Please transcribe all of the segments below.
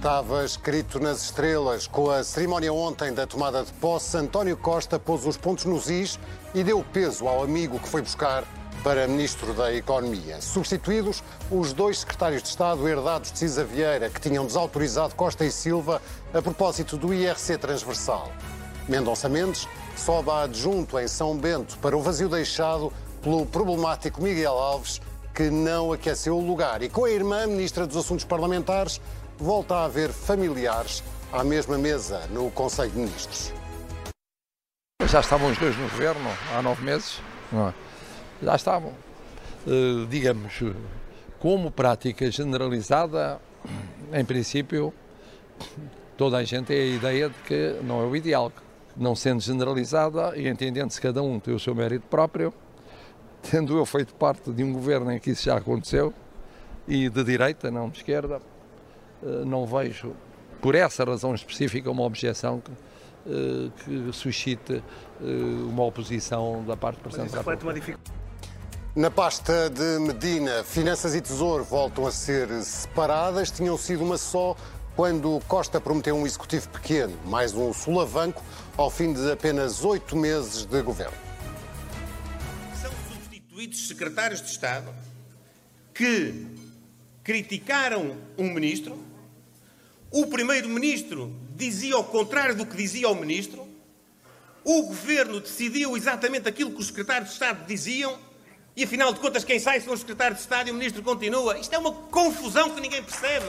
Estava escrito nas estrelas. Com a cerimónia ontem da tomada de posse, António Costa pôs os pontos nos is e deu peso ao amigo que foi buscar para Ministro da Economia. Substituídos os dois secretários de Estado herdados de Cisa Vieira, que tinham desautorizado Costa e Silva a propósito do IRC transversal. Mendonça Mendes sobe a adjunto em São Bento para o vazio deixado pelo problemático Miguel Alves, que não aqueceu o lugar. E com a irmã, Ministra dos Assuntos Parlamentares, volta a haver familiares à mesma mesa no Conselho de Ministros. Já estavam os dois no governo há nove meses, é? já estavam. Uh, digamos, como prática generalizada, em princípio, toda a gente tem a ideia de que não é o ideal. Não sendo generalizada e entendendo-se cada um tem o seu mérito próprio, tendo eu feito parte de um governo em que isso já aconteceu, e de direita, não de esquerda, eh, não vejo, por essa razão específica, uma objeção que, eh, que suscite eh, uma oposição da parte do Presidente da República. Na pasta de Medina, Finanças e Tesouro voltam a ser separadas, tinham sido uma só quando Costa prometeu um executivo pequeno, mais um sulavanco, ao fim de apenas oito meses de governo. São substituídos secretários de Estado que criticaram um ministro o primeiro-ministro dizia o contrário do que dizia o ministro. O governo decidiu exatamente aquilo que os secretários de Estado diziam. E afinal de contas, quem sai são os secretários de Estado e o ministro continua. Isto é uma confusão que ninguém percebe.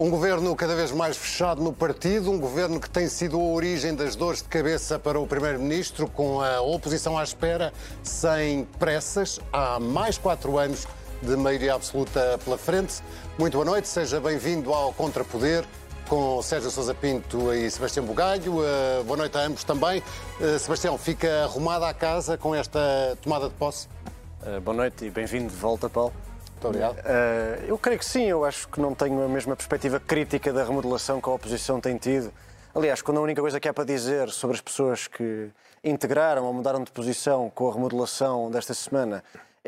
Um governo cada vez mais fechado no partido, um governo que tem sido a origem das dores de cabeça para o Primeiro-Ministro, com a oposição à espera, sem pressas, há mais quatro anos de maioria absoluta pela frente. Muito boa noite, seja bem-vindo ao Contrapoder com Sérgio Sousa Pinto e Sebastião Bugalho. Uh, boa noite a ambos também. Uh, Sebastião, fica arrumada a casa com esta tomada de posse? Uh, boa noite e bem-vindo de volta, Paulo. Muito obrigado. eu creio que sim, eu acho que não tenho a mesma perspectiva crítica da remodelação que a oposição tem tido. Aliás, quando a única coisa que há para dizer sobre as pessoas que integraram ou mudaram de posição com a remodelação desta semana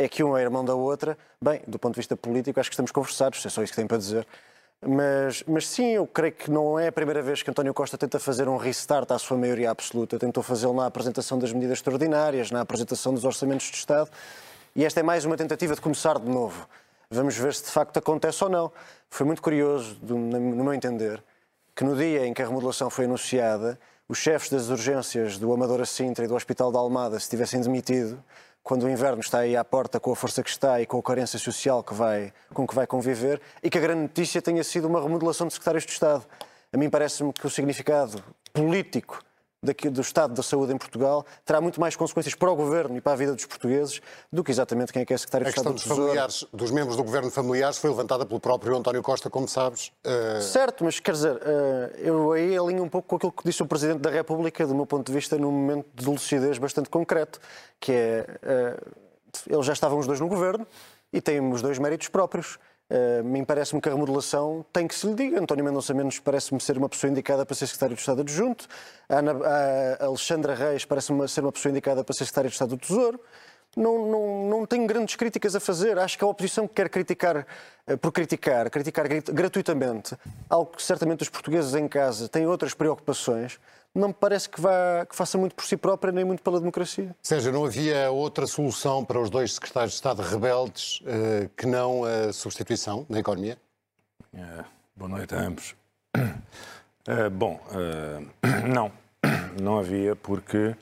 é que um é irmão da outra. Bem, do ponto de vista político, acho que estamos conversados, é só isso que tenho para dizer. Mas, mas sim, eu creio que não é a primeira vez que António Costa tenta fazer um restart à sua maioria absoluta. Tentou fazê-lo na apresentação das medidas extraordinárias, na apresentação dos orçamentos de Estado. E esta é mais uma tentativa de começar de novo. Vamos ver se de facto acontece ou não. Foi muito curioso, no meu entender, que no dia em que a remodelação foi anunciada, os chefes das urgências do Amadora Sintra e do Hospital da Almada se tivessem demitido quando o inverno está aí à porta com a força que está e com a carência social que vai, com que vai conviver, e que a grande notícia tenha sido uma remodelação de secretários de Estado. A mim parece-me que o significado político daqui, do estado da saúde em Portugal terá muito mais consequências para o governo e para a vida dos portugueses do que exatamente quem é que é secretário de Estado do Tesouro. A questão dos dos membros do governo familiares, foi levantada pelo próprio António Costa, como sabes. Uh... Certo, mas quer dizer, uh, eu aí alinho um pouco com aquilo que disse o Presidente da República, do meu ponto de vista, num momento de lucidez bastante concreto, que é, uh, eles já estavam os dois no governo e têm os dois méritos próprios. Uh, mim parece-me que a remodelação tem que se lhe diga. António Mendonça Menos parece-me ser uma pessoa indicada para ser secretário de Estado adjunto. A, Ana, a Alexandra Reis parece-me ser uma pessoa indicada para ser secretário de Estado do Tesouro. Não, não, não tenho grandes críticas a fazer. Acho que a oposição que quer criticar uh, por criticar, criticar gratuitamente, algo que certamente os portugueses em casa têm outras preocupações, não me parece que, vá, que faça muito por si própria nem muito pela democracia. Seja, não havia outra solução para os dois secretários de Estado rebeldes uh, que não a substituição na economia? Uh, boa noite a ambos. Uh, bom, não, não havia porque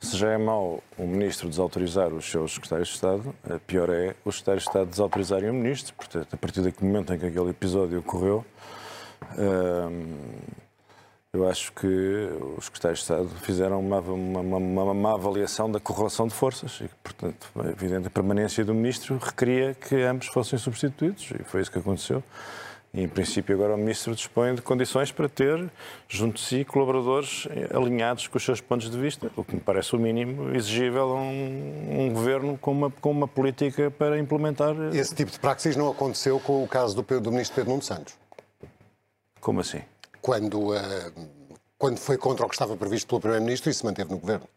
se já é mau o ministro desautorizar os seus secretários de Estado, pior é os secretários de Estado desautorizarem o ministro. Portanto, a partir daquele momento em que aquele episódio ocorreu, eu acho que os secretários de Estado fizeram uma, uma, uma, uma má avaliação da correlação de forças e, portanto, a evidente permanência do Ministro requeria que ambos fossem substituídos e foi isso que aconteceu. E, em princípio, agora o Ministro dispõe de condições para ter, junto de si, colaboradores alinhados com os seus pontos de vista, o que me parece o mínimo exigível a um, um governo com uma, com uma política para implementar. Esse tipo de praxis não aconteceu com o caso do, do Ministro Pedro Nuno Santos? Como assim? Quando, uh, quando foi contra o que estava previsto pelo Primeiro-Ministro e se manteve no governo?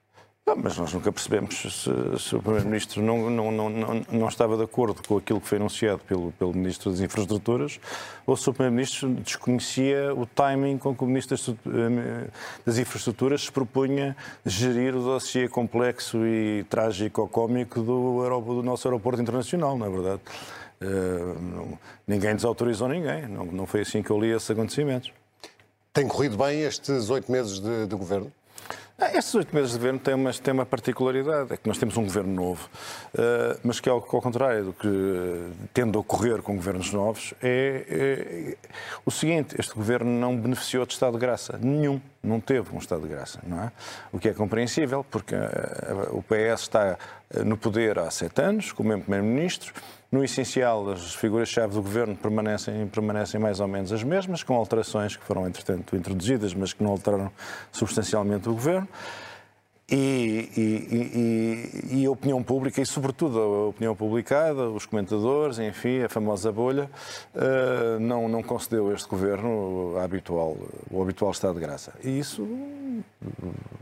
mas nós nunca percebemos se, se o Primeiro-Ministro não, não, não, não, não estava de acordo com aquilo que foi anunciado pelo, pelo Ministro das Infraestruturas ou se o Primeiro-Ministro desconhecia o timing com que o Ministro das, eh, Infraestruturas se propunha gerir o dossiê complexo e trágico-cómico do, do nosso aeroporto internacional, não é verdade? Uh, não, ninguém desautorizou ninguém, não, não foi assim que eu li esses acontecimentos. Tem corrido bem estes oito meses de, de governo? Ah, estes oito meses de governo têm uma, têm uma particularidade, é que nós temos um governo novo, uh, mas que ao, ao, contrário do que tende a ocorrer com governos novos, é, é, o seguinte, este governo não beneficiou de Estado de Graça, nenhum, não teve um Estado de Graça, não é? O que é compreensível, porque o PS está no poder há sete anos, com o mesmo Primeiro-Ministro, no essencial, as figuras-chave do governo permanecem, permanecem mais ou menos as mesmas, com alterações que foram, entretanto, introduzidas, mas que não alteraram substancialmente o governo. E, e, e, e, a opinião pública, e sobretudo a opinião publicada, os comentadores, enfim, a famosa bolha, uh, não, não concedeu a este governo a habitual, o habitual estado de graça. E isso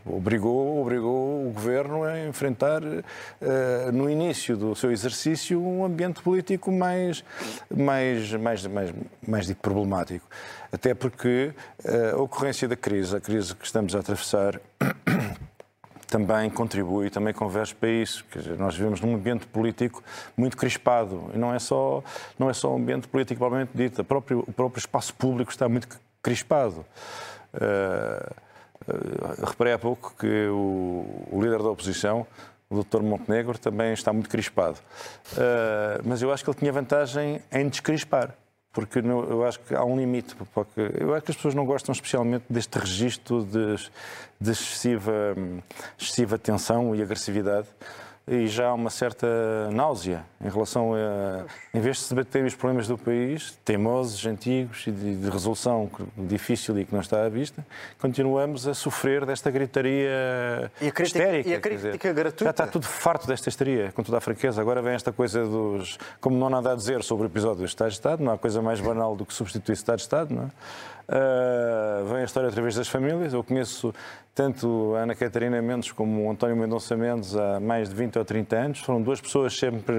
obrigou, obrigou o governo a enfrentar, uh, no início do seu exercício, um ambiente político mais, mais, mais, mais, mais problemático. Até porque uh, a ocorrência da crise, a crise que estamos a atravessar, também contribui, também converge para isso. Quer dizer, nós vivemos num ambiente político muito crispado e não é só, não é só um ambiente político propriamente dito, próprio, o próprio espaço público está muito crispado. Uh, uh, reparei há pouco que o, o, líder da oposição, o Dr. Montenegro, também está muito crispado. Uh, mas eu acho que ele tinha vantagem em descrispar porque eu acho que há um limite. Porque eu acho que as pessoas não gostam especialmente deste registro de, de excessiva, excessiva tensão e agressividade e já há uma certa náusea em relação a, em vez de se debater os problemas do país, teimosos, antigos e de, de, resolução difícil e que não está à vista, continuamos a sofrer desta gritaria e a crítica, histérica. E a crítica gratuita. Já está tudo farto desta histeria, com toda a franqueza. Agora vem esta coisa dos... Como não há nada a dizer sobre o episódio do Estado de Estado, não há coisa mais banal do que substituir Estado de Estado, não é? Uh, vem a história através das famílias. Eu conheço tanto a Ana Catarina Mendes como o António Mendonça Mendes há mais de 20 ou 30 anos. Foram duas pessoas sempre,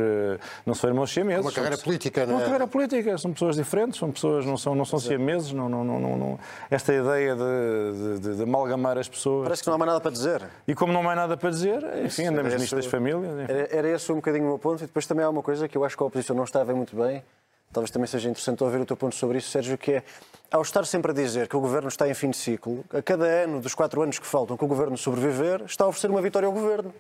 não são irmãos siameses. Uma carreira são, política, não é? Uma carreira política, são pessoas diferentes, são pessoas, não são, não são siameses, não, não, não, não, esta ideia de, de, de, amalgamar as pessoas. Parece que não há mais nada para dizer. E como não há mais nada para dizer, enfim, andamos nisto das famílias. Era, era esse um bocadinho o meu ponto, e depois também há uma coisa que eu acho que a oposição não está a ver muito bem, talvez também seja interessante ouvir o teu ponto sobre isso, Sérgio, que é, ao estar sempre a dizer que o Governo está em fim de ciclo, a cada ano dos quatro anos que faltam que o Governo sobreviver, está a oferecer uma vitória ao Governo.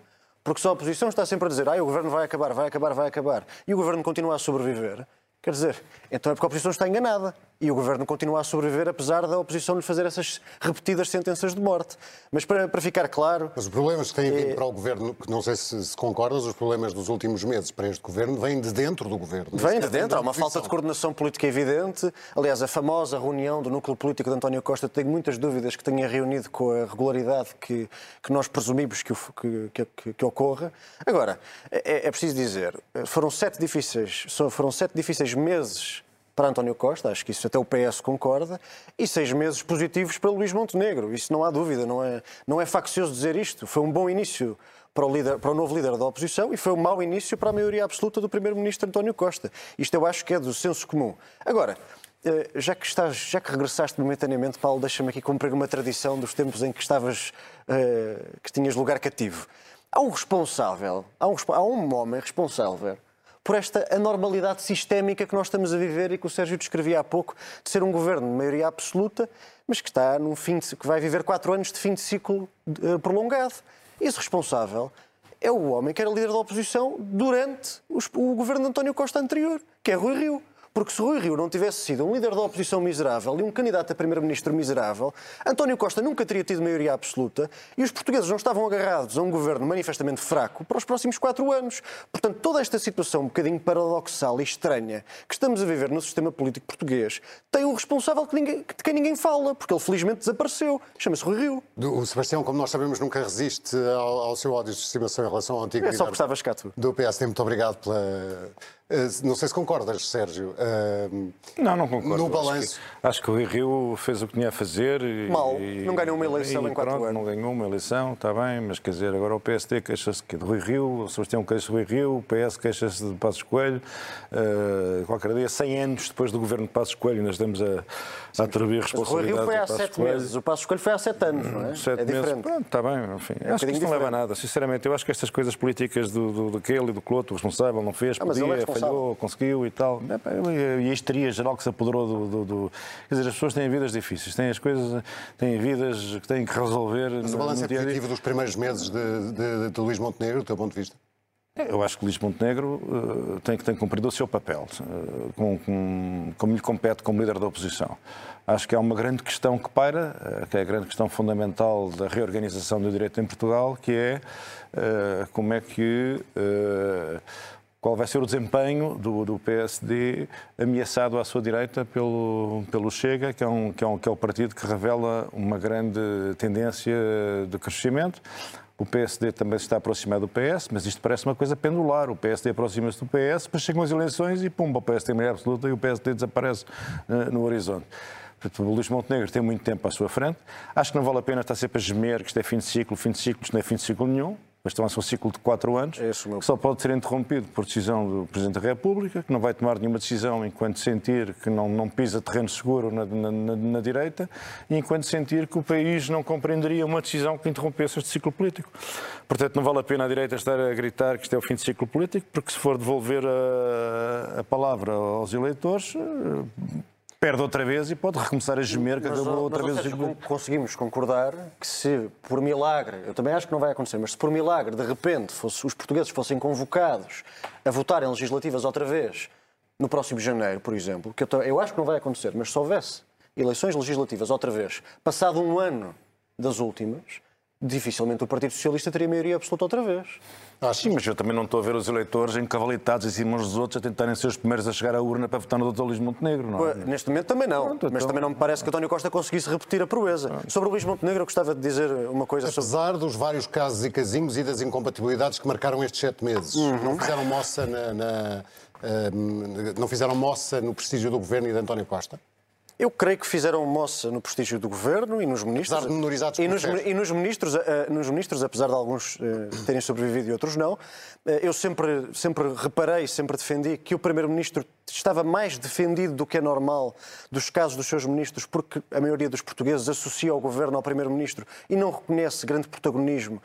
Porque só a oposição está sempre a dizer, ah, o Governo vai acabar, vai acabar, vai acabar, e o Governo continua a sobreviver, quer dizer, então é porque a oposição está enganada. E o governo continua a sobreviver, apesar da oposição lhe fazer essas repetidas sentenças de morte. Mas para, para ficar claro. Mas os problemas que têm vindo é... para o governo, que não sei se, se concordas, os problemas dos últimos meses para este governo vêm de dentro do governo. Vêm de dentro, há uma falta de coordenação política evidente. Aliás, a famosa reunião do núcleo político de António Costa, tenho muitas dúvidas que tenha reunido com a regularidade que, que nós presumimos que, que, que, que ocorra. Agora, é, é preciso dizer, foram sete difíceis, foram sete difíceis meses para António Costa, acho que isso até o PS concorda, e seis meses positivos para Luís Montenegro. Isso não há dúvida, não é, não é faccioso dizer isto. Foi um bom início para o, líder, para o novo líder da oposição e foi um mau início para a maioria absoluta do primeiro-ministro António Costa. Isto eu acho que é do senso comum. Agora, eh, já que, estás, já que regressaste momentaneamente, Paulo, deixa-me aqui cumprir uma tradição dos tempos em que estavas, eh, que tinhas lugar cativo. Há um responsável, há um, há um homem responsável por esta anormalidade sistémica que nós estamos a viver e que o Sérgio descrevia há pouco, de ser um governo de maioria absoluta, mas que está num fim de, que vai viver quatro anos de fim de ciclo uh, prolongado. Esse responsável é o homem que era líder da oposição durante o governo de António Costa anterior, que é Rui Rio. Porque se Rui Rio não tivesse sido um líder da oposição miserável e um candidato a primeiro-ministro miserável, António Costa nunca teria tido maioria absoluta e os portugueses não estavam agarrados a um governo manifestamente fraco para os próximos quatro anos. Portanto, toda esta situação um bocadinho paradoxal e estranha que estamos a viver no sistema político português tem um responsável que ninguém, de quem ninguém fala, porque ele felizmente desapareceu. Chama-se Rui Rio. O Sebastião, como nós sabemos, nunca resiste ao, ao seu ódio de estimação em relação ao antigo é só líder do PSD. Muito obrigado pela... Eh, não sei se concordas, Sérgio. uh, não, não concordo. no balanço? Acho que, o Rio fez o que tinha a fazer. E, Mal, não ganhou uma eleição e, em quatro pronto, anos. Não ganhou uma eleição, está bem, mas quer dizer, agora o PSD queixa-se de Rui Rio, o Sebastião queixa de Rui Rio, o PS queixa-se de Passos Coelho. Uh, qualquer dia, 100 anos depois do governo de Passos Coelho, nós estamos a atribuir Mas o Rio responsabilidades foi há sete Coelho. meses, o Passo Escolho foi há sete anos, não é? Sete é meses, diferente. pronto, está bem, enfim. um acho que isto não leva a nada, sinceramente. Eu acho que estas coisas políticas do, do, daquele e do Cloto, o responsável, não fez, Ah, é podia, responsável. falhou, conseguiu e tal. É, E a histeria geral que se apoderou do, do- do- Quer dizer, as pessoas têm vidas difíceis, têm as coisas, têm vidas que têm que resolver. Mas o balanço é positivo dos primeiros meses de, de, de Luís Montenegro, do teu ponto de vista? Eu acho que Luís Montenegro eh, tem que ter cumprido o seu papel, eh, com, com- como lhe compete como líder da oposição. Acho que há uma grande questão que paira, eh, que é a grande questão fundamental da reorganização do direito em Portugal, que é como é que. qual vai ser o desempenho do, do PSD ameaçado à sua direita pelo, pelo Chega, que é, um, que, é um, que é o partido que revela uma grande tendência de crescimento. O PSD também se está a aproximar do PS, mas isto parece uma coisa pendular. O PSD aproxima-se do PS, depois chegam as eleições e pumba, o PS tem maioria absoluta e o PSD desaparece eh, no horizonte. Portanto, o Luís Montenegro tem muito tempo à sua frente. Acho que não vale a pena estar sempre a gemer que isto é fim de ciclo, fim de ciclo, isto não é fim de ciclo nenhum. Este é um ciclo de quatro anos, É que só pode ser interrompido por decisão do Presidente da República, que não vai tomar nenhuma decisão enquanto sentir que não, não pisa terreno seguro na, na- na- na direita e enquanto sentir que o país não compreenderia uma decisão que interrompesse este ciclo político. Portanto, não vale a pena a direita estar a gritar que isto é o fim de ciclo político, porque se for devolver a, a palavra aos eleitores, perde outra vez e pode recomeçar a gemer que Mas, acabou outra mas, vez con- conseguimos concordar que se por milagre, eu também acho que não vai acontecer, mas se por milagre de repente fosse- os portugueses fossem convocados a votar em legislativas outra vez no próximo janeiro, por exemplo, que eu, eu acho que não vai acontecer, mas se houvesse eleições legislativas outra vez, passado um ano das últimas, dificilmente o Partido Socialista teria maioria absoluta outra vez. Sim, mas eu também não estou a ver os eleitores encavalitados em cima uns dos outros a tentarem ser os primeiros a chegar à urna para votar no Dr. Luís Montenegro, não é? Neste momento também não, Pronto, mas então- também não me parece que António Costa conseguisse repetir a proeza. Sobre o Luís Montenegro, eu gostava de dizer uma coisa sobre. Apesar dos vários casos e casinhos e das incompatibilidades que marcaram estes sete meses, Uhum. não fizeram moça na, na, eh, não fizeram moça no prestígio do governo e de António Costa? Eu creio que fizeram moça no prestígio do governo e nos ministros. Apesar de menorizados e nos, e nos ministros, eh, nos ministros, apesar de alguns eh, terem sobrevivido e outros não, eh, eu sempre, sempre reparei, sempre defendi que o primeiro-ministro estava mais defendido do que é normal dos casos dos seus ministros, porque a maioria dos portugueses associa o governo ao primeiro-ministro e não reconhece grande protagonismo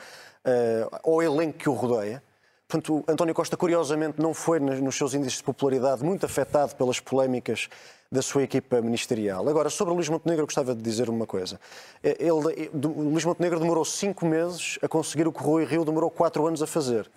ao elenco que o rodeia. Portanto, António Costa, curiosamente, não foi nos seus índices de popularidade muito afetado pelas polémicas da sua equipa ministerial. Agora, sobre o Luís Montenegro, gostava de dizer uma coisa. Eh, Ele, o Luís Montenegro demorou cinco meses a conseguir o que Rui Rio demorou quatro anos a fazer,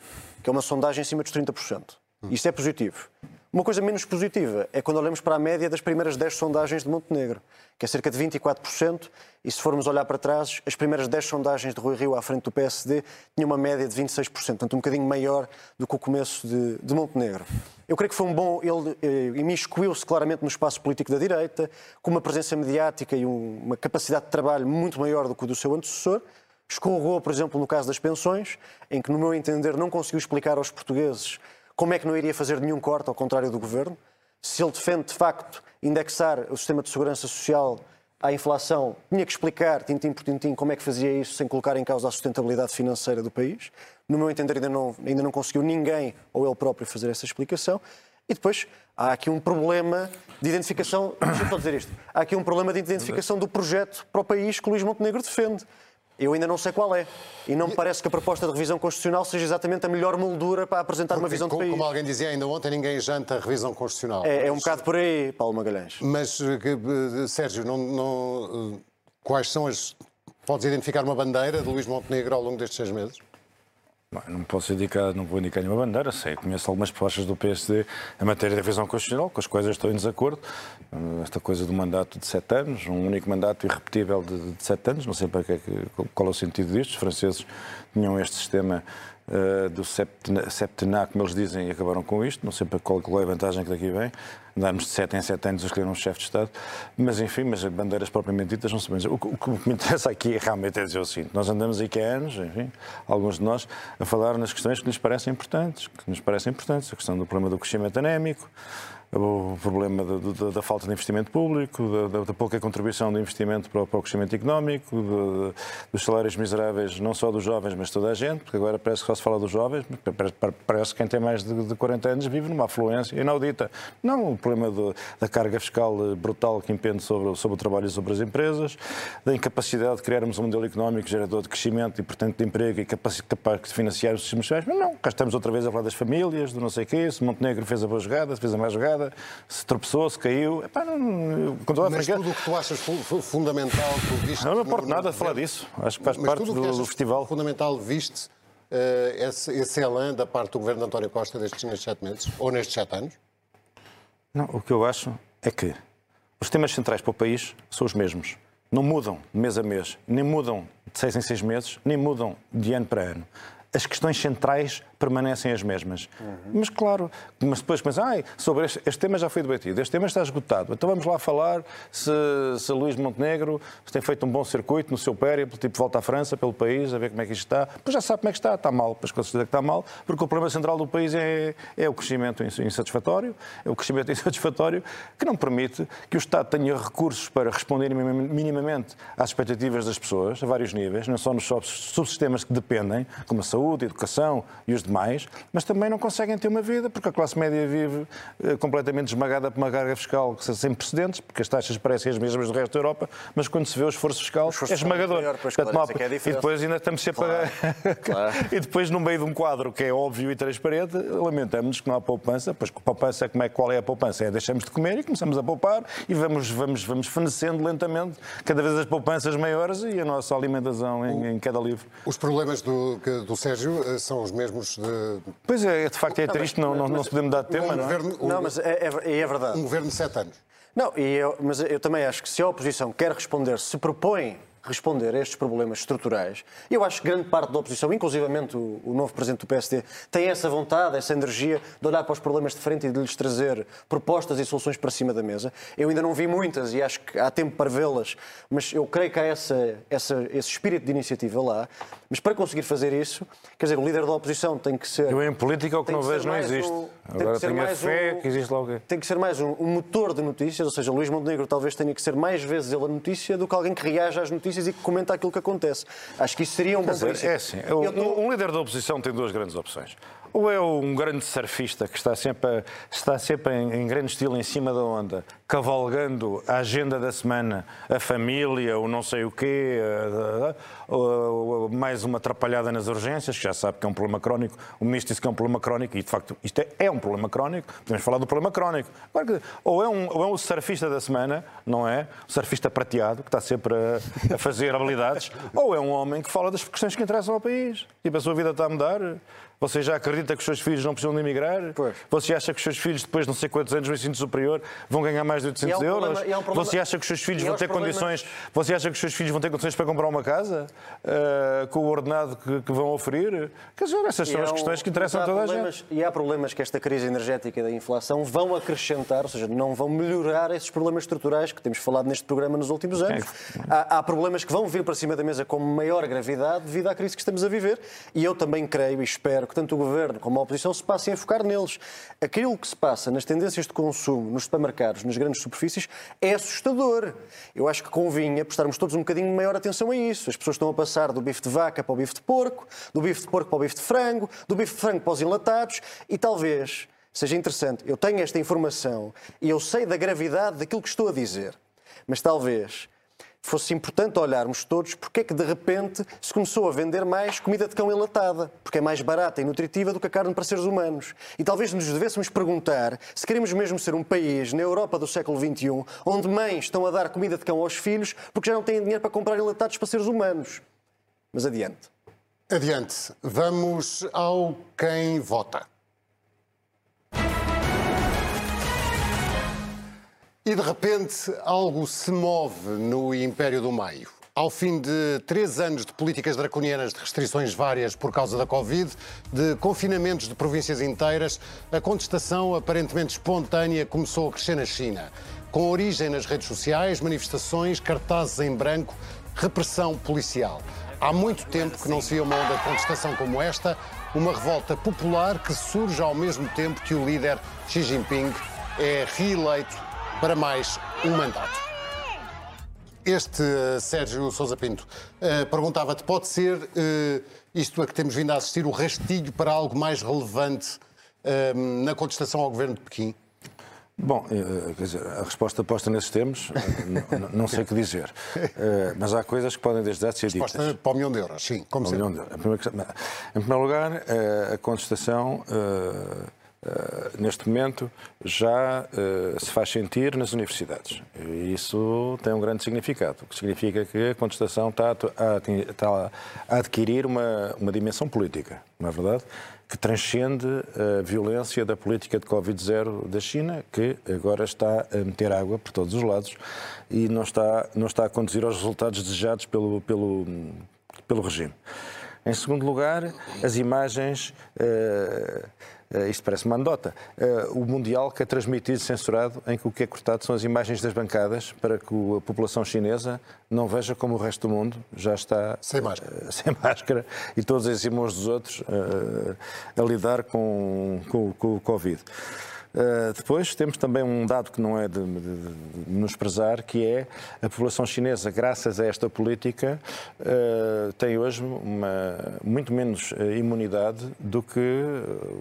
que é uma sondagem acima dos 30%. Isso é positivo. Uma coisa menos positiva é quando olhamos para a média das primeiras 10 sondagens de Montenegro, que é cerca de 24%, e se formos olhar para trás, as primeiras 10 sondagens de Rui Rio à frente do PSD tinham uma média de 26%, portanto um bocadinho maior do que o começo de, de Montenegro. Eu creio que foi um bom. Ele eh, imiscuiu-se claramente no espaço político da direita, com uma presença mediática e um- uma capacidade de trabalho muito maior do que o do seu antecessor. Escorregou, por exemplo, no caso das pensões, em que, no meu entender, não conseguiu explicar aos portugueses como é que não iria fazer nenhum corte, ao contrário do governo. Se ele defende, de facto, indexar o sistema de segurança social à inflação, tinha que explicar, tintim por tintim, como é que fazia isso sem colocar em causa a sustentabilidade financeira do país. No meu entender, ainda não, ainda não conseguiu ninguém, ou ele próprio, fazer essa explicação. E depois há aqui um problema de identificação. Deixa-me dizer isto. Há aqui um problema de identificação do projeto para o país que Luís Montenegro defende. Eu ainda não sei qual é. E não me parece que a proposta de revisão constitucional seja exatamente a melhor moldura para apresentar uma Porque, visão de como, país. como alguém dizia ainda ontem, ninguém janta a revisão constitucional. É, é um bocado por aí, Paulo Magalhães. Mas, eh, eh, Sérgio, não, não, eh, quais são as. Podes identificar uma bandeira de Luís Montenegro ao longo destes seis meses? Bom, Não posso indicar, não vou indicar nenhuma bandeira, sei, conheço algumas propostas do PSD em matéria de revisão constitucional, com as quais estou em desacordo. Eh, Esta coisa do mandato de sete anos, um único mandato irrepetível de, de sete anos, não sei para que é qual é o sentido disto. Os franceses tinham este sistema eh, do septená, como eles dizem, e acabaram com isto. Não sei para qual, qual é a vantagem que daqui vem. Andarmos de sete em sete anos a escolher um chefe de Estado. Mas, enfim, mas as bandeiras propriamente ditas não se bem. O, o que me interessa aqui é realmente é dizer o seguinte. Nós andamos aqui há anos, enfim, alguns de nós, a falar nas questões que nos parecem importantes, que nos parecem importantes. A questão do problema do crescimento anémico, o problema da, da, da, falta de investimento público, da, da, pouca contribuição de investimento para o, para o crescimento económico, de, dos salários miseráveis, não só dos jovens, mas toda a gente, porque agora parece que só se fala dos jovens, parece que quem tem mais de, de 40 anos vive numa afluência inaudita. Não o problema da carga fiscal brutal que impende sobre, sobre o trabalho e sobre as empresas, da incapacidade de criarmos um modelo económico gerador de crescimento e, portanto, de emprego e capaz, capaz de financiar os sistemas sociais, mas não, cá estamos outra vez a falar das famílias, do não sei o quê, se Montenegro fez a boa jogada, se fez a má jogada, se tropeçou, se caiu. Epá, não, mas tudo o que tu achas fundamental, tu viste... Não, não importa nada falar disso. Acho que faz parte do, do festival. fundamental, viste uh, esse, esse elan da parte do governo de António Costa destes, nestes sete meses? Ou nestes sete anos? Não, o que eu acho é que os temas centrais para o país são os mesmos. Não mudam de mês a mês, nem mudam de seis em seis meses, nem mudam de ano para ano. As questões centrais permanecem as mesmas. Uhum. Mas claro, mas depois mas ai, sobre este, este, tema já foi debatido, este tema está esgotado. Então vamos lá falar se, se Luís Montenegro tem feito um bom circuito no seu périplo, tipo volta à França, pelo país, a ver como é que isto está. Pois já sabe como é que está, está mal, pois com certeza que está mal, porque o problema central do país é, é o crescimento insatisfatório, é o crescimento insatisfatório que não permite que o Estado tenha recursos para responder minimamente às expectativas das pessoas, a vários níveis, não só nos subsistemas que dependem, como a saúde, a educação e os demais, mas também não conseguem ter uma vida, porque a classe média vive eh, completamente esmagada por uma carga fiscal sem precedentes, porque as taxas parecem as mesmas do resto da Europa, mas quando se vê o esforço fiscal, o esforço é esmagador. Maior, Portanto, é e depois ainda estamos sempre claro, a... claro. e depois, no meio de um quadro que é óbvio e transparente, lamentamos que não há poupança, pois poupança, como é, qual é a poupança? É deixamos de comer e começamos a poupar e vamos, vamos, vamos fenecendo lentamente cada vez as poupanças maiores e a nossa alimentação em, em cada livro. Os problemas do, do Sérgio eh, são os mesmos de... Pois é, de facto é triste, não, não, não se podemos dar de tema, um não é? Governo, um, não, mas é, é, é, verdade. Um governo de sete anos. Não, e eu, mas eu também acho que se a oposição quer responder, se propõe responder a estes problemas estruturais. Eu acho que grande parte da oposição, inclusivamente o, o, novo presidente do PSD, tem essa vontade, essa energia de olhar para os problemas de frente e de lhes trazer propostas e soluções para cima da mesa. Eu ainda não vi muitas e acho que há tempo para vê-las, mas eu creio que há essa, essa, esse espírito de iniciativa lá. Mas para conseguir fazer isso, quer dizer, o líder da oposição tem que ser. Eu em política o que não vejo não existe. Um, Agora tenho a fé um, que existe logo. Tem que ser mais um, um motor de notícias, ou seja, Luís Montenegro talvez tenha que ser mais vezes ele a notícia do que alguém que reaja às notícias e que comenta aquilo que acontece. Acho que isso seria um bom dizer, princípio. É assim, um, tô... um líder da oposição tem duas grandes opções ou é um grande surfista que está sempre, está sempre em, em, grande estilo em cima da onda, cavalgando a agenda da semana, a família, o não sei o quê, mais uma atrapalhada nas urgências, que já sabe que é um problema crónico. O ministro disse que é um problema crónico e, de facto, isto é, é um problema crónico. Podemos falar do problema crónico. Ou é um, ou é um surfista da semana, não é? O surfista prateado, que está sempre a, a fazer habilidades, ou é um homem que fala das questões que interessam ao país. Tipo, a sua vida está a mudar. Você já acredita que os seus filhos não precisam de emigrar? Pois. Você acha que os seus filhos, depois de não sei quantos anos no ensino superior, vão ganhar mais de 800 é um euros? Problema, é um problema, você acha que os seus filhos vão ter problemas... condições? Você acha que os seus filhos vão ter condições para comprar uma casa uh, com o ordenado que, que, vão oferir? Quer dizer, essas são as questões que interessam a toda a gente. E há problemas que esta crise energética e da inflação vão acrescentar, ou seja, não vão melhorar esses problemas estruturais que temos falado neste programa nos últimos anos. É. Há, há problemas que vão vir para cima da mesa com maior gravidade devido à crise que estamos a viver. E eu também creio e espero que tanto o governo como a oposição se passem a focar neles. Aquilo que se passa nas tendências de consumo, nos supermercados, nas grandes superfícies, é assustador. Eu acho que convinha prestarmos todos um bocadinho maior atenção a isso. As pessoas estão a passar do bife de vaca para o bife de porco, do bife de porco para o bife de frango, do bife de frango para os enlatados e talvez seja interessante. Eu tenho esta informação e eu sei da gravidade daquilo que estou a dizer, mas talvez fosse importante olharmos todos porque é que de repente se começou a vender mais comida de cão enlatada, porque é mais barata e nutritiva do que a carne para seres humanos. E talvez nos devêssemos perguntar se queremos mesmo ser um país na Europa do século XXI onde mães estão a dar comida de cão aos filhos porque já não têm dinheiro para comprar enlatados para seres humanos. Mas adiante. Adiante. Vamos ao quem vota. E de repente algo se move no Império do Meio. Ao fim de três anos de políticas draconianas de restrições várias por causa da Covid, de confinamentos de províncias inteiras, a contestação aparentemente espontânea começou a crescer na China. Com origem nas redes sociais, manifestações, cartazes em branco, repressão policial. Há muito tempo que não se via uma onda de contestação como esta, uma revolta popular que surge ao mesmo tempo que o líder Xi Jinping é reeleito para mais um mandato. Este uh, Sérgio Sousa Pinto uh, perguntava-te: pode ser uh, isto a que temos vindo a assistir o rastilho para algo mais relevante na contestação ao governo de Pequim? Bom, quer dizer, a resposta posta nesses termos, não, sei o que dizer. Mas há coisas que podem desde já ser ditas. Resposta para o milhão de euros, sim, como sempre. Em primeiro lugar, a contestação neste momento já uh, se faz sentir nas universidades. E isso tem um grande significado, o que significa que a contestação está a, adquirir uma, uma dimensão política, não é verdade? Que transcende a violência da política de Covid-0 da China, que agora está a meter água por todos os lados e não está, não está a conduzir aos resultados desejados pelo, pelo, pelo regime. Em segundo lugar, as imagens. Uh, isto parece uma anedota. Uh, o Mundial que é transmitido censurado, em que o que é cortado são as imagens das bancadas, para que a população chinesa não veja como o resto do mundo já está sem máscara, uh, sem máscara e todos os irmãos dos outros a lidar com, com, com o Covid. Uh, depois temos também um dado que não é de, de, de menosprezar, que é a população chinesa, graças a esta política, uh, tem hoje uma, muito menos eh, imunidade do que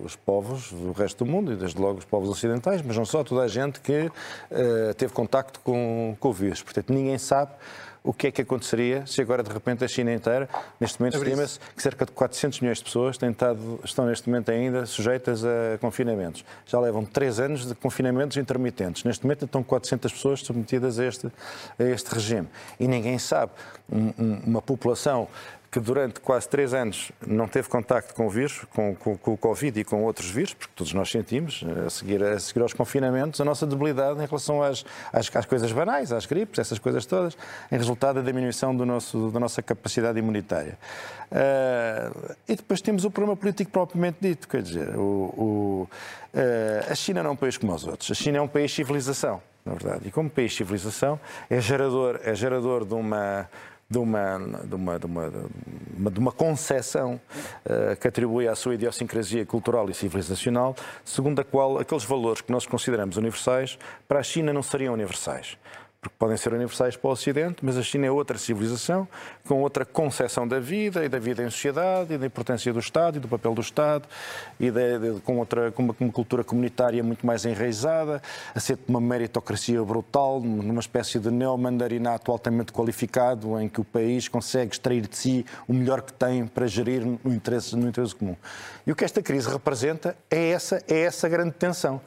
os povos do resto do mundo, e desde logo os povos ocidentais, mas não só, toda a gente que uh, teve contacto com, com o vírus. Portanto, ninguém sabe o que é que aconteceria se agora de repente a China inteira, neste momento estima-se que cerca de 400 milhões de pessoas estado, estão neste momento ainda sujeitas a confinamentos. Já levam três anos de confinamentos intermitentes. Neste momento estão 400 pessoas submetidas a este, a este regime. E ninguém sabe. Um, um, uma população que durante quase três anos não teve contacto com o vírus, com, com, com, o Covid e com outros vírus, porque todos nós sentimos, a seguir, a seguir aos confinamentos, a nossa debilidade em relação às, às, às, coisas banais, às gripes, essas coisas todas, em resultado da diminuição do nosso, da nossa capacidade imunitária. Uh, e depois temos o problema político propriamente dito, quer dizer, o, o, uh, a China não é um país como os outros, a China é um país civilização, na verdade, e como país civilização é gerador, é gerador de uma de uma, de uma, de uma, de uma concepção uh, que atribui à sua idiosincrasia cultural e civilizacional, segundo a qual aqueles valores que nós consideramos universais, para a China não seriam universais porque podem ser universais para o Ocidente, mas a China é outra civilização, com outra concepção da vida e da vida em sociedade, e da importância do Estado e do papel do Estado, e de, de, com, outra, com uma, uma, cultura comunitária muito mais enraizada, a ser uma meritocracia brutal, numa espécie de neomandarinato altamente qualificado, em que o país consegue extrair de si o melhor que tem para gerir no interesse, no interesse comum. E o que esta crise representa é essa, é essa grande tensão.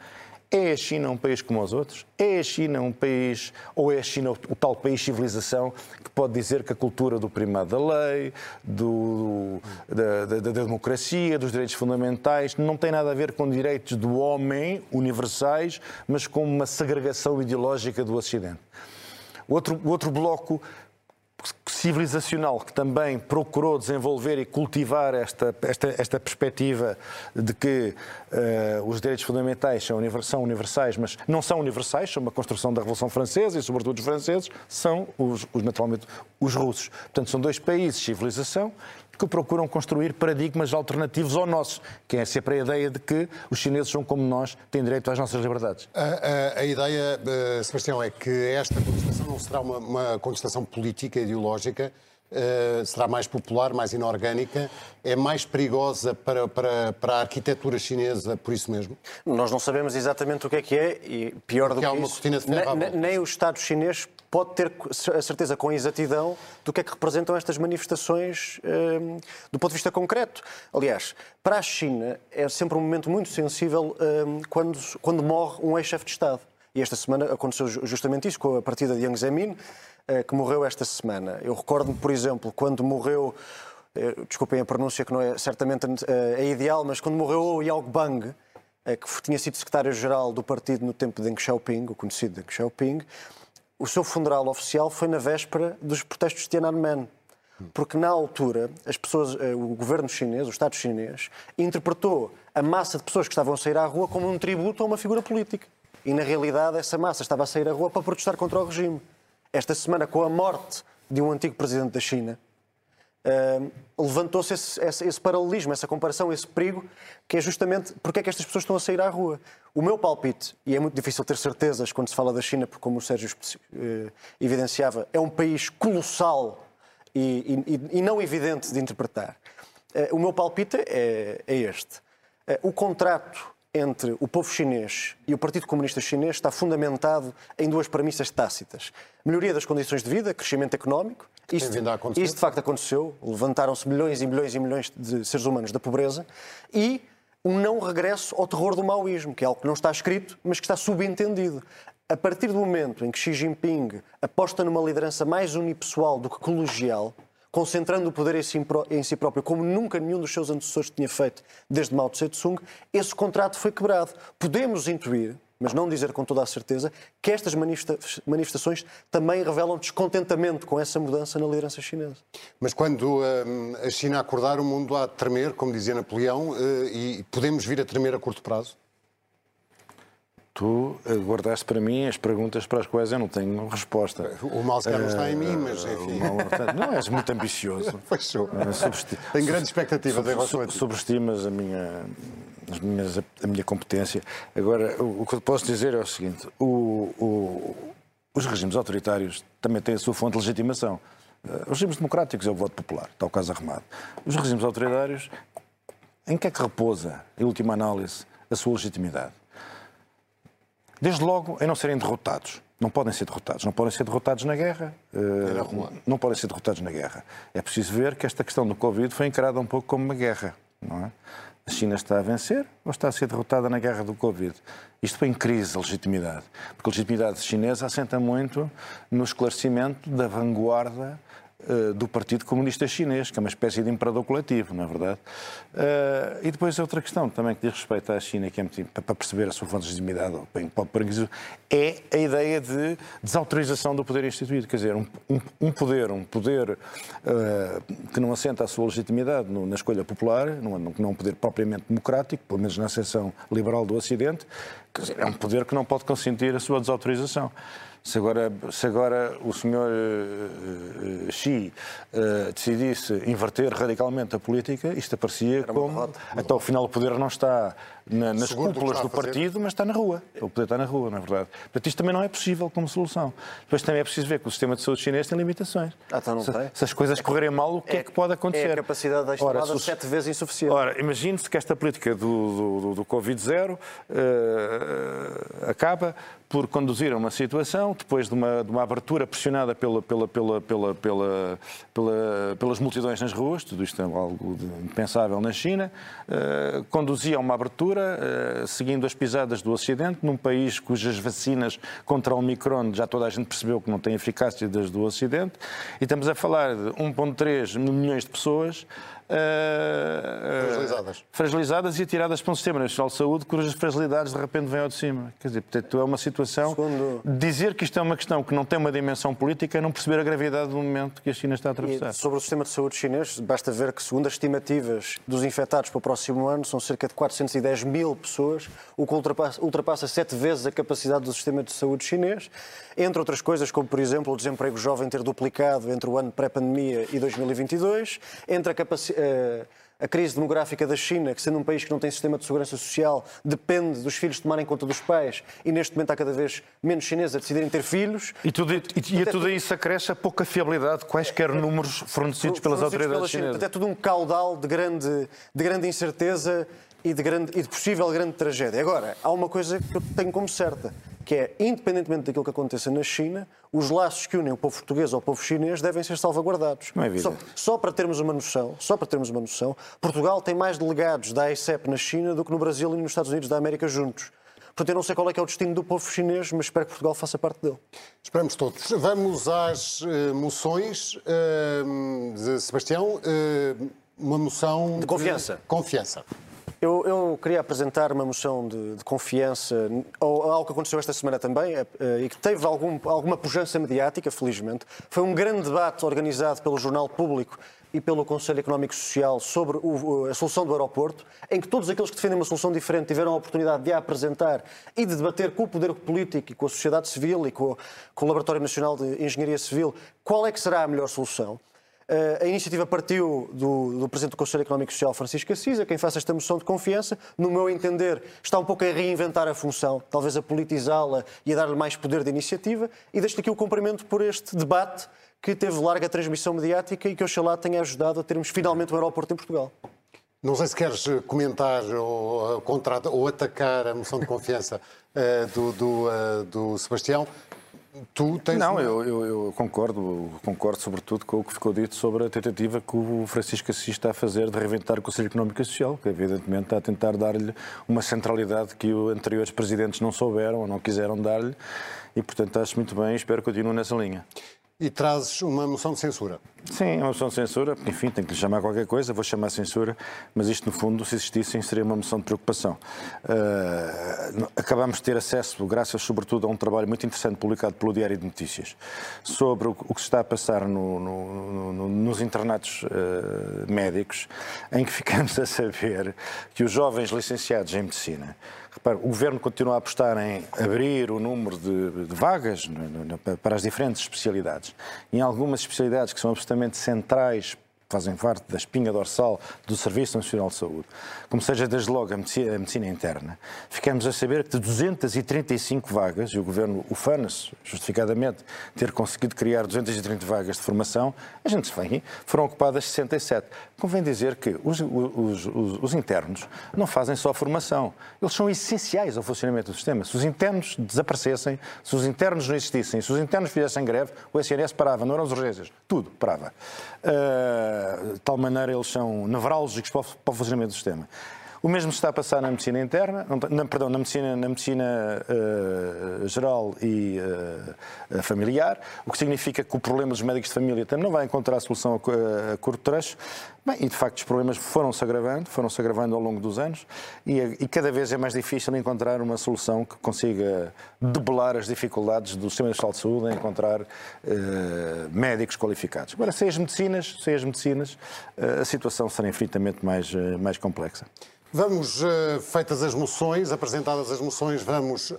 É a China um país como os outros? É a China um país, ou é a China o tal país civilização que pode dizer que a cultura do primado da lei, do, da, da, da, democracia, dos direitos fundamentais, não tem nada a ver com direitos do homem universais, mas com uma segregação ideológica do Ocidente? Outro, outro bloco civilizacional que também procurou desenvolver e cultivar esta, esta, esta perspectiva de que uh, os direitos fundamentais são, são, universais, mas não são universais, são uma construção da Revolução Francesa e, sobretudo, os franceses são, os, os, naturalmente, os russos. Portanto, são dois países civilização que procuram construir paradigmas alternativos ao nosso, que é sempre a ideia de que os chineses são como nós, têm direito às nossas liberdades. A, a, a ideia, uh, Sebastião, é que esta contestação não será uma, uma contestação política, ideológica, Uh, será mais popular, mais inorgânica, é mais perigosa para, para, para a arquitetura chinesa, por isso mesmo? Nós não sabemos exatamente o que é que é e pior do que, que isso, nem, nem o Estado chinês pode ter a certeza com exatidão do que é que representam estas manifestações um, do ponto de vista concreto. Aliás, para a China é sempre um momento muito sensível um, quando, quando morre um ex-chefe de Estado. E esta semana aconteceu justamente isso, com a partida de Yang Zemin, uh, que morreu esta semana. Eu recordo-me, por exemplo, quando morreu uh, desculpem a pronúncia que não é certamente é ideal, mas quando morreu o Yao Bang, que tinha sido secretário-geral do partido no tempo de Deng Xiaoping, o conhecido Deng Xiaoping, o seu funeral oficial foi na véspera dos protestos de Tiananmen. Porque na altura, as pessoas, eh, o governo chinês, o Estado chinês, interpretou a massa de pessoas que estavam a sair à rua como um tributo a uma figura política. E na realidade, essa massa estava a sair à rua para protestar contra o regime. Esta semana, com a morte de um antigo presidente da China, levantou-se esse, esse, esse, paralelismo, essa comparação, esse perigo, que é justamente porque é que estas pessoas estão a sair à rua. O meu palpite, e é muito difícil ter certezas quando se fala da China, porque, como o Sérgio uh, evidenciava, é um país colossal e, e, e não evidente de interpretar. Uh, o meu palpite é, é este. o contrato entre o povo chinês e o Partido Comunista Chinês está fundamentado em duas premissas tácitas. Melhoria das condições de vida, crescimento económico. Isto, isto de facto aconteceu. Levantaram-se milhões e milhões e milhões de seres humanos da pobreza. E um não regresso ao terror do maoísmo, que é algo que não está escrito, mas que está subentendido. A partir do momento em que Xi Jinping aposta numa liderança mais unipessoal do que colegial, concentrando o poder em si próprio, como nunca nenhum dos seus antecessores tinha feito desde Mao Tse-tung, esse contrato foi quebrado. Podemos intuir, mas não dizer com toda a certeza, que estas manifestações também revelam descontentamento com essa mudança na liderança chinesa. Mas quando hum, a China acordar, o mundo há de tremer, como dizia Napoleão, uh, e podemos vir a tremer a curto prazo? tu guardaste para mim as perguntas para as quais eu não tenho resposta. O mal se não está em mim, mas eh, enfim. Não, és muito ambicioso. Fechou. Tenho grande expectativa de relação a Sobreestimas a minha, as minhas, a minha competência. Agora, o, que eu posso dizer é o seguinte: o, o, os regimes autoritários também têm a sua fonte de legitimação. Eh, os regimes democráticos é o voto popular, está o caso arrumado. Os regimes autoritários, em que é que repousa, em última análise, a sua legitimidade? Desde logo, em não serem derrotados. Não podem ser derrotados. Não podem ser derrotados na guerra. Uh, não podem ser derrotados na guerra. É preciso ver que esta questão do Covid foi encarada um pouco como uma guerra. Não é? A China está a vencer ou está a ser derrotada na guerra do Covid? Isto põe em crise a legitimidade. Porque a legitimidade chinesa assenta muito no esclarecimento da vanguarda do Partido Comunista Chinês, que é uma espécie de imperador coletivo, não é verdade? Uh, e depois outra questão também que diz respeito à China, que é muito, para perceber a sua fonte de legitimidade, é a ideia de desautorização do poder instituído, quer dizer, um, um, poder, um poder uh, que não assenta a sua legitimidade no, na escolha popular, não, não é um poder propriamente democrático, pelo menos na seção liberal do Ocidente, quer dizer, é um poder que não pode consentir a sua desautorização. Se agora, se agora o senhor uh, Xi uh, decidisse inverter radicalmente a política, isto aparecia como. Até ao final o poder não está na, nas Seguro cúpulas do partido, mas está na rua. O poder está na rua, na é verdade. Portanto, isto também não é possível como solução. Depois também é preciso ver que o sistema de saúde chinês tem limitações. Ah, então não se, tem. se as coisas correrem mal, o que é, é que pode acontecer? É a capacidade da ora, se, sete vezes insuficiente. Ora, imagine-se que esta política do, do, do Covid-0 uh, acaba por conduzir a uma situação, depois de uma, de uma abertura pressionada pela, pela, pela, pela, pela, pela, pelas multidões nas ruas, tudo isto é algo impensável na China, uh, conduzia a uma abertura uh, seguindo as pisadas do Ocidente, num país cujas vacinas contra o Omicron já toda a gente percebeu que não têm eficácia das do Ocidente, e estamos a falar de 1,3 milhões de pessoas Uh, fragilizadas. fragilizadas e atiradas para um sistema nacional de saúde cujas fragilidades de repente vêm ao de cima. Quer dizer, portanto, é uma situação. Segundo... Dizer que isto é uma questão que não tem uma dimensão política é não perceber a gravidade do momento que a China está a atravessar. E sobre o sistema de saúde chinês, basta ver que, segundo as estimativas dos infectados para o próximo ano, são cerca de 410 mil pessoas, o que ultrapassa, ultrapassa sete vezes a capacidade do sistema de saúde chinês, entre outras coisas, como, por exemplo, o desemprego jovem ter duplicado entre o ano pré-pandemia e 2022, entre a capacidade eh, a crise demográfica da China, que sendo um país que não tem sistema de segurança social, depende dos filhos tomarem conta dos pais e neste momento há cada vez menos chineses a decidirem ter filhos. E tudo, e, e a tudo isso acresce a pouca fiabilidade de quaisquer números fornecidos pelas autoridades pela chinesas. É tudo um caudal de grande, de grande incerteza e de, grande, e de possível grande tragédia. Agora, há uma coisa que eu tenho como certa que é, independentemente daquilo que aconteça na China, os laços que unem o povo português ao povo chinês devem ser salvaguardados. Não é só, só, para termos uma noção, só para termos uma noção, Portugal tem mais delegados da AICEP na China do que no Brasil e nos Estados Unidos da América juntos. Portanto, eu não sei qual é que é o destino do povo chinês, mas espero que Portugal faça parte dele. Esperamos todos. Vamos às uh, moções. Uh, Sebastião, uh, uma moção... De confiança. De confiança. Eu, eu, queria apresentar uma moção de, de, confiança, ou algo que aconteceu esta semana também, eh, e que teve algum, alguma pujança mediática, felizmente. Foi um grande debate organizado pelo Jornal Público e pelo Conselho Económico Social sobre o, a solução do aeroporto, em que todos aqueles que defendem uma solução diferente tiveram a oportunidade de a apresentar e de debater com o poder político e com a sociedade civil e com, com o Laboratório Nacional de Engenharia Civil qual é que será a melhor solução. Uh, a iniciativa partiu do, do Presidente do Conselho Económico e Social, Francisco Assis, a quem faça esta moção de confiança. No meu entender, está um pouco a reinventar a função, talvez a politizá-la e a dar-lhe mais poder de iniciativa. E deixo-lhe aqui o cumprimento por este debate que teve larga transmissão mediática e que oxalá tenha ajudado a termos finalmente um aeroporto em Portugal. Não sei se queres comentar ou, uh, ou atacar a moção de confiança uh, do, do, uh, do Sebastião. Tu tens Não, eu, eu, eu, concordo, concordo sobretudo com o que ficou dito sobre a tentativa que o Francisco Assis está a fazer de reinventar o Conselho Económico e Social, que evidentemente está a tentar dar-lhe uma centralidade que os anteriores presidentes não souberam ou não quiseram dar-lhe e, portanto, acho muito bem e espero que continue nessa linha. E trazes uma moção de censura. Sim, uma moção de censura. Enfim, tem que lhe chamar qualquer coisa, vou chamar censura, mas isto, no fundo, se existissem, seria uma moção de preocupação. Uh, acabamos de ter acesso, graças sobretudo a um trabalho muito interessante publicado pelo Diário de Notícias, sobre o, o que se está a passar no, no, no, nos internatos uh, médicos, em que ficamos a saber que os jovens licenciados em medicina Repare, o Governo continua a apostar em abrir o número de, de vagas para as diferentes especialidades. Em algumas especialidades que são absolutamente centrais fazem parte da espinha dorsal do Serviço Nacional de Saúde, como seja desde logo a medicina, a medicina interna, ficamos a saber que de 235 vagas, e o Governo ufana-se, justificadamente, ter conseguido criar 230 vagas de formação, a gente vem, foram ocupadas 67. Convém dizer que os, os, os, os internos não fazem só formação, eles são essenciais ao funcionamento do sistema. Se os internos desaparecessem, se os internos não existissem, se os internos fizessem greve, o SNS parava, não eram as urgências, tudo parava. Uh, de tal maneira eles são nevrálgicos para o funcionamento do sistema. O mesmo se está a passar na medicina interna, na, perdão, na medicina, na medicina uh, geral e uh, familiar, o que significa que o problema dos médicos de família também não vai encontrar solução a, a curto trecho. Bem, e de facto os problemas foram-se agravando, foram-se agravando ao longo dos anos e, e, cada vez é mais difícil encontrar uma solução que consiga debelar as dificuldades do Sistema Nacional de Saúde em encontrar uh, médicos qualificados. Agora, sem as medicinas, sem as medicinas a situação será infinitamente mais, mais complexa. Vamos, uh, feitas as moções, apresentadas as moções, vamos uh,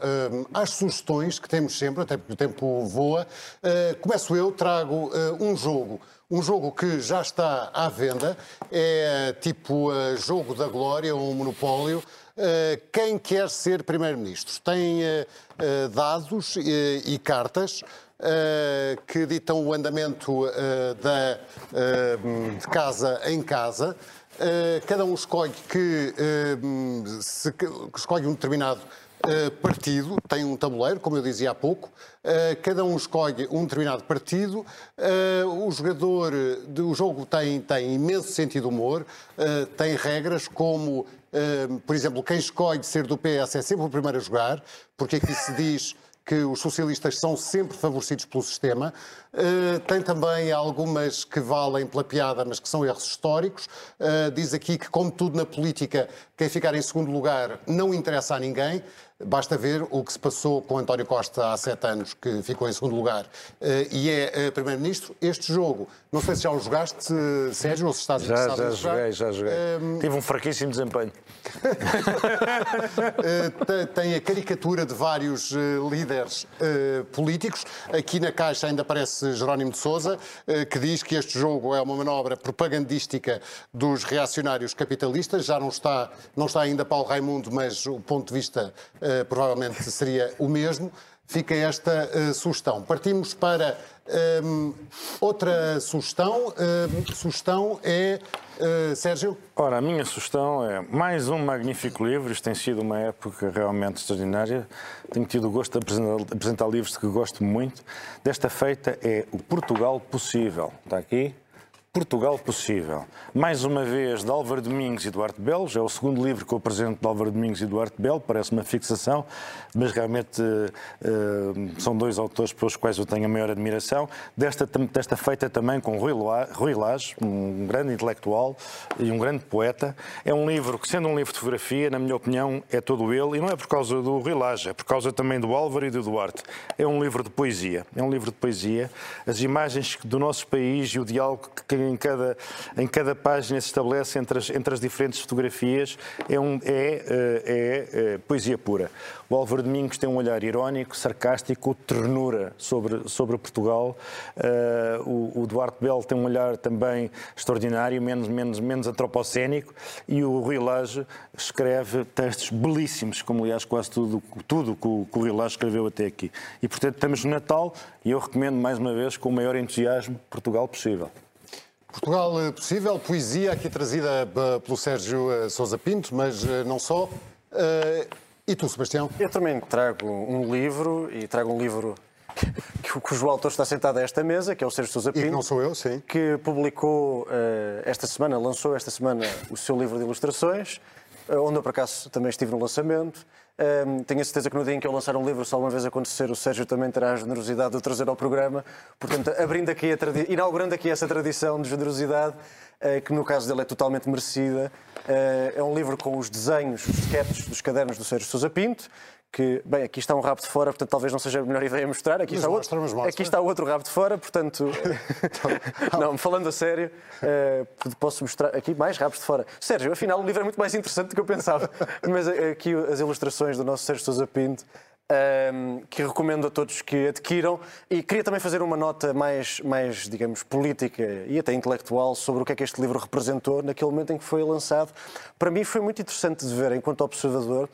às sugestões que temos sempre, até porque o tempo voa. Uh, começo eu, trago um jogo. Um jogo que já está à venda, é tipo jogo da glória ou um monopólio. quem quer ser primeiro-ministro? Tem dados e cartas que ditam o andamento da, de casa em casa. Eh, cada um escolhe que, uh, se, escolhe um determinado uh, partido, tem um tabuleiro, como eu dizia há pouco, cada um escolhe um determinado partido, o jogador do jogo tem, tem imenso sentido de humor, tem regras como, por exemplo, quem escolhe ser do PS é sempre o primeiro a jogar, porque aqui se diz que os socialistas são sempre favorecidos pelo sistema. Uh, tem também algumas que valem pela piada, mas que são erros históricos. Uh, diz aqui que, como tudo na política, quem ficar em segundo lugar não interessa a ninguém. Basta ver o que se passou com António Costa há sete anos, que ficou em segundo lugar uh, e é uh, Primeiro-Ministro. Este jogo, não sei se já o jogaste, Sérgio, ou se estás já, interessado já, já joguei, já joguei. Um... Tive um fraquíssimo desempenho. tem a caricatura de vários líderes políticos. Aqui na caixa ainda aparece Jerónimo de Sousa, que diz que este jogo é uma manobra propagandística dos reacionários capitalistas. Já não está, não está ainda Paulo Raimundo, mas o ponto de vista uh, provavelmente seria o mesmo. Fica esta uh, sugestão. Partimos para um, eh, outra sugestão. Uh, sugestão é. Uh, Sérgio? Ora, a minha sugestão é mais um magnífico livro. Isto tem sido uma época realmente extraordinária. Tenho tido o gosto de apresentar, apresentar livros que gosto muito. Desta feita é O Portugal Possível. Está aqui. Portugal Possível. Mais uma vez, de Álvaro Domingos e Duarte Belo. Já é o segundo livro que eu apresento de Álvaro Domingos e Duarte Belo. Parece uma fixação, mas realmente uh, são dois autores pelos quais eu tenho a maior admiração. Desta, desta feita também com Rui, Rui Lage, um grande intelectual e um grande poeta. É um livro que, sendo um livro de fotografia, na minha opinião, é todo ele. E não é por causa do Rui Lage, é por causa também do Álvaro e do Duarte. É um livro de poesia. É um livro de poesia. As imagens do nosso país e o diálogo que em cada, em cada página se estabelece entre as, entre as diferentes fotografias é, um, é, é, é, poesia pura. O Álvaro Domingos tem um olhar irónico, sarcástico, ternura sobre, sobre Portugal. Uh, o, o, Duarte Bell tem um olhar também extraordinário, menos, menos, menos antropocénico. E o Rui Lage escreve textos belíssimos, como aliás quase tudo, tudo que o, que o Rui escreveu até aqui. E portanto estamos no Natal e eu recomendo mais uma vez com o maior entusiasmo Portugal possível. Portugal eh, Possível, poesia aqui trazida eh, pelo Sérgio Sousa Pinto, mas não só. E tu, Sebastião? Eu também trago um livro e trago um livro cujo autor está sentado a esta mesa, que é o Sérgio Sousa Pinto. E não sou eu, sim. Que publicou esta semana, lançou esta semana o seu livro de ilustrações, onde eu por acaso também estive no lançamento. Um, tenho a certeza que no dia em que eu lançar um livro, se alguma vez acontecer, o Sérgio também terá a generosidade de o trazer ao programa. Portanto, abrindo aqui a inaugurando aqui essa tradição de generosidade, uh, que no caso dele é totalmente merecida. Uh, é um livro com os desenhos, os sketches dos cadernos do Sérgio Sousa Pinto, que, bem, aqui está um rabo de fora, portanto talvez não seja a melhor ideia mostrar. Aqui, está, mostra, outro, aqui está outro rabo de fora, portanto. não, falando a sério, uh, posso mostrar aqui mais rabos de fora. Sérgio, afinal o livro é muito mais interessante do que eu pensava. Mas aqui as ilustrações do nosso Sérgio Sousa Pinto. Um, ehm, que recomendo a todos que adquiram. E queria também fazer uma nota mais, mais, digamos, política e até intelectual sobre o que é que este livro representou naquele momento em que foi lançado. Para mim foi muito interessante de ver, enquanto observador,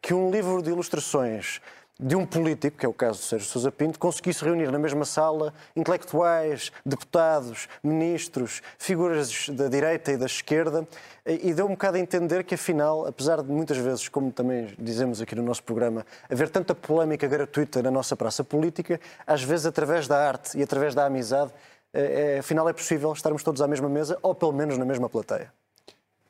que um livro de ilustrações de um político, que é o caso de Sérgio Sousa Pinto, conseguisse reunir na mesma sala intelectuais, deputados, ministros, figuras da direita e da esquerda, e deu um bocado a entender que, afinal, apesar de muitas vezes, como também dizemos aqui no nosso programa, haver tanta polémica gratuita na nossa praça política, às vezes, através da arte e através da amizade, é, é afinal é possível estarmos todos à mesma mesa, ou pelo menos na mesma plateia.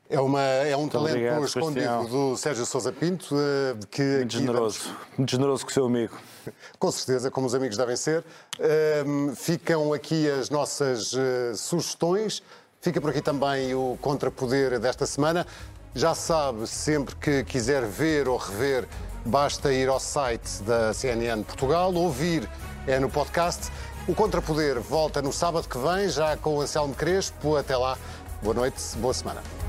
É, uma, é um talento obrigado, escondido do Sérgio Sousa Pinto. Eh, que Muito generoso. Vamos... Muito generoso com o seu amigo. Com certeza, como os amigos devem ser. Ehm, ficam aqui as nossas uh, sugestões. Fica por aqui também o Contrapoder desta semana. Já sabe, sempre que quiser ver ou rever, basta ir ao site da CNN Portugal, ouvir é no podcast. O Contrapoder volta no sábado que vem, já com o Anselmo Crespo. Até lá, boa noite, boa semana.